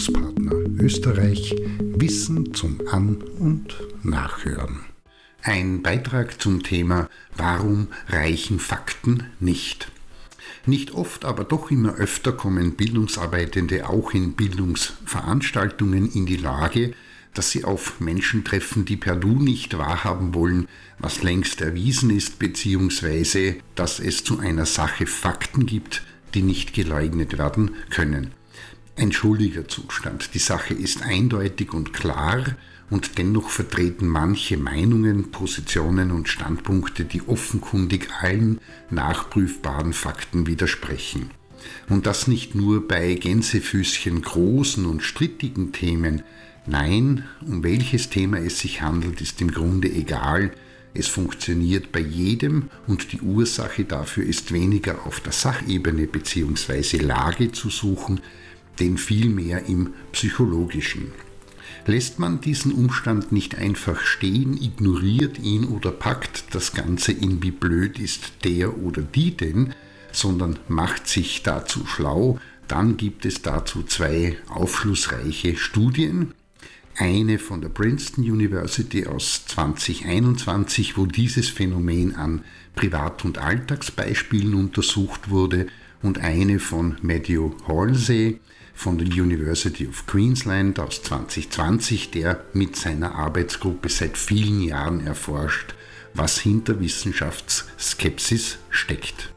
Bildungspartner Österreich Wissen zum An- und Nachhören. Ein Beitrag zum Thema Warum reichen Fakten nicht? Nicht oft, aber doch immer öfter kommen Bildungsarbeitende auch in Bildungsveranstaltungen in die Lage, dass sie auf Menschen treffen, die per Du nicht wahrhaben wollen, was längst erwiesen ist, beziehungsweise dass es zu einer Sache Fakten gibt, die nicht geleugnet werden können. Ein schuldiger Zustand. Die Sache ist eindeutig und klar und dennoch vertreten manche Meinungen, Positionen und Standpunkte, die offenkundig allen nachprüfbaren Fakten widersprechen. Und das nicht nur bei Gänsefüßchen großen und strittigen Themen, Nein, um welches Thema es sich handelt, ist im Grunde egal. Es funktioniert bei jedem und die Ursache dafür ist weniger auf der Sachebene bzw. Lage zu suchen, denn vielmehr im psychologischen. Lässt man diesen Umstand nicht einfach stehen, ignoriert ihn oder packt das Ganze in wie blöd ist der oder die denn, sondern macht sich dazu schlau, dann gibt es dazu zwei aufschlussreiche Studien, eine von der Princeton University aus 2021, wo dieses Phänomen an Privat- und Alltagsbeispielen untersucht wurde, und eine von Matthew Halsey von der University of Queensland aus 2020, der mit seiner Arbeitsgruppe seit vielen Jahren erforscht, was hinter Wissenschaftsskepsis steckt.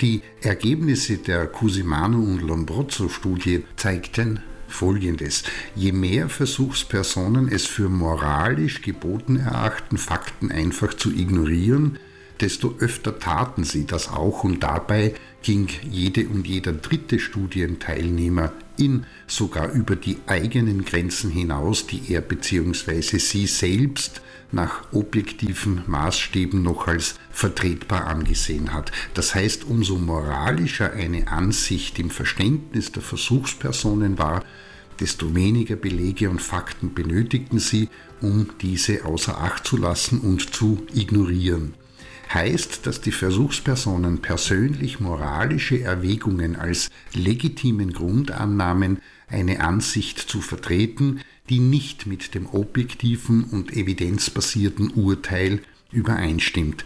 Die Ergebnisse der Cusimano und Lombroso-Studie zeigten Folgendes. Je mehr Versuchspersonen es für moralisch geboten erachten, Fakten einfach zu ignorieren, desto öfter taten sie das auch und dabei ging jede und jeder dritte Studienteilnehmer in sogar über die eigenen Grenzen hinaus, die er bzw. sie selbst nach objektiven Maßstäben noch als vertretbar angesehen hat. Das heißt, umso moralischer eine Ansicht im Verständnis der Versuchspersonen war, desto weniger Belege und Fakten benötigten sie, um diese außer Acht zu lassen und zu ignorieren. Heißt, dass die Versuchspersonen persönlich moralische Erwägungen als legitimen Grund annahmen, eine Ansicht zu vertreten, die nicht mit dem objektiven und evidenzbasierten Urteil übereinstimmt.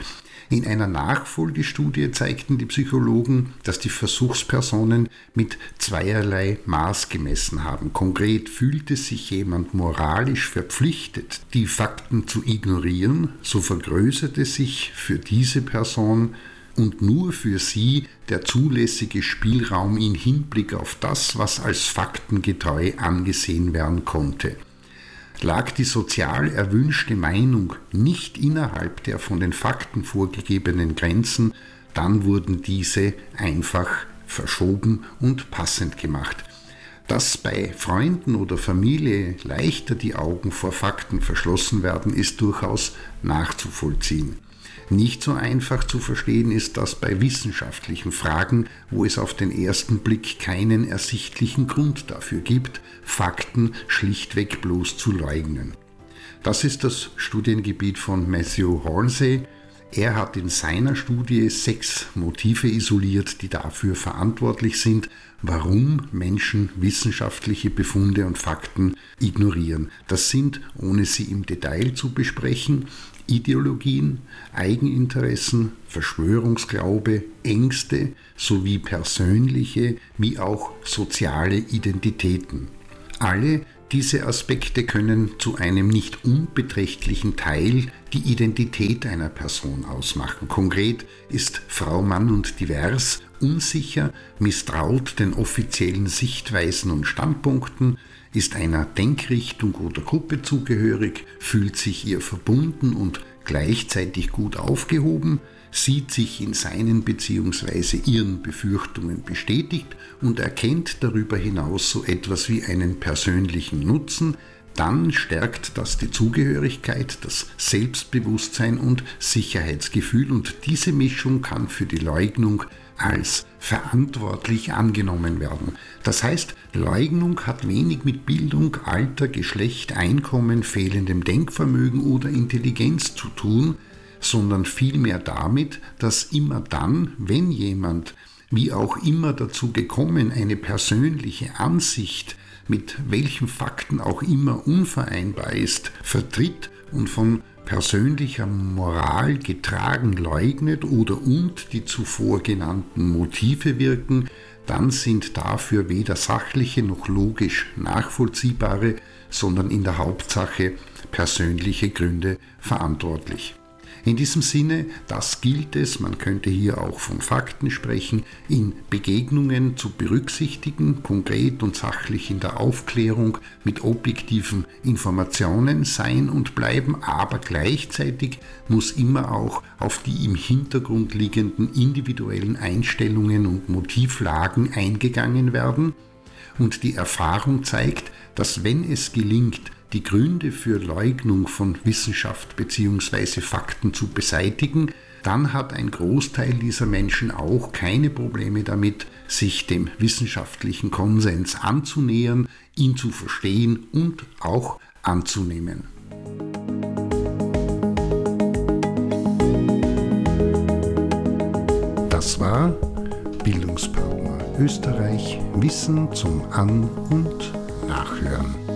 In einer Nachfolgestudie zeigten die Psychologen, dass die Versuchspersonen mit zweierlei Maß gemessen haben. Konkret fühlte sich jemand moralisch verpflichtet, die Fakten zu ignorieren, so vergrößerte sich für diese Person und nur für sie der zulässige Spielraum in Hinblick auf das, was als faktengetreu angesehen werden konnte. Lag die sozial erwünschte Meinung nicht innerhalb der von den Fakten vorgegebenen Grenzen, dann wurden diese einfach verschoben und passend gemacht. Dass bei Freunden oder Familie leichter die Augen vor Fakten verschlossen werden, ist durchaus nachzuvollziehen. Nicht so einfach zu verstehen ist das bei wissenschaftlichen Fragen, wo es auf den ersten Blick keinen ersichtlichen Grund dafür gibt, Fakten schlichtweg bloß zu leugnen. Das ist das Studiengebiet von Matthew Hornsey. Er hat in seiner Studie sechs Motive isoliert, die dafür verantwortlich sind, warum Menschen wissenschaftliche Befunde und Fakten ignorieren. Das sind, ohne sie im Detail zu besprechen, Ideologien, Eigeninteressen, Verschwörungsglaube, Ängste sowie persönliche wie auch soziale Identitäten. Alle diese Aspekte können zu einem nicht unbeträchtlichen Teil die Identität einer Person ausmachen. Konkret ist Frau, Mann und divers unsicher, misstraut den offiziellen Sichtweisen und Standpunkten, ist einer Denkrichtung oder Gruppe zugehörig, fühlt sich ihr verbunden und gleichzeitig gut aufgehoben, sieht sich in seinen bzw. ihren Befürchtungen bestätigt und erkennt darüber hinaus so etwas wie einen persönlichen Nutzen, dann stärkt das die Zugehörigkeit, das Selbstbewusstsein und Sicherheitsgefühl und diese Mischung kann für die Leugnung als verantwortlich angenommen werden. Das heißt, Leugnung hat wenig mit Bildung, Alter, Geschlecht, Einkommen, fehlendem Denkvermögen oder Intelligenz zu tun, sondern vielmehr damit, dass immer dann, wenn jemand wie auch immer dazu gekommen, eine persönliche Ansicht mit welchen Fakten auch immer unvereinbar ist, vertritt und von persönlicher Moral getragen leugnet oder und die zuvor genannten Motive wirken, dann sind dafür weder sachliche noch logisch nachvollziehbare, sondern in der Hauptsache persönliche Gründe verantwortlich. In diesem Sinne, das gilt es, man könnte hier auch von Fakten sprechen, in Begegnungen zu berücksichtigen, konkret und sachlich in der Aufklärung mit objektiven Informationen sein und bleiben, aber gleichzeitig muss immer auch auf die im Hintergrund liegenden individuellen Einstellungen und Motivlagen eingegangen werden. Und die Erfahrung zeigt, dass wenn es gelingt, die Gründe für Leugnung von Wissenschaft bzw. Fakten zu beseitigen, dann hat ein Großteil dieser Menschen auch keine Probleme damit, sich dem wissenschaftlichen Konsens anzunähern, ihn zu verstehen und auch anzunehmen. Das war Bildungspartner Österreich Wissen zum An- und Nachhören.